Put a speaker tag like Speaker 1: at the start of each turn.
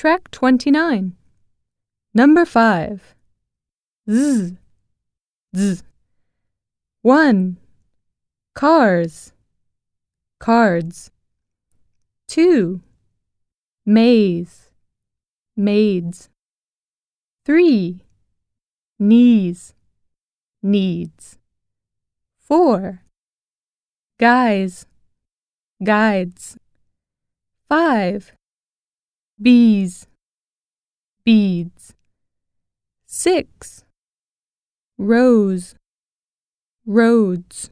Speaker 1: Track 29. Number 5. Z. Z. 1. Cars. Cards. 2. Maze. Maids. 3. Knees. Needs. 4. Guys. Guides. 5. Bees. Beads. 6. Rose. Roads.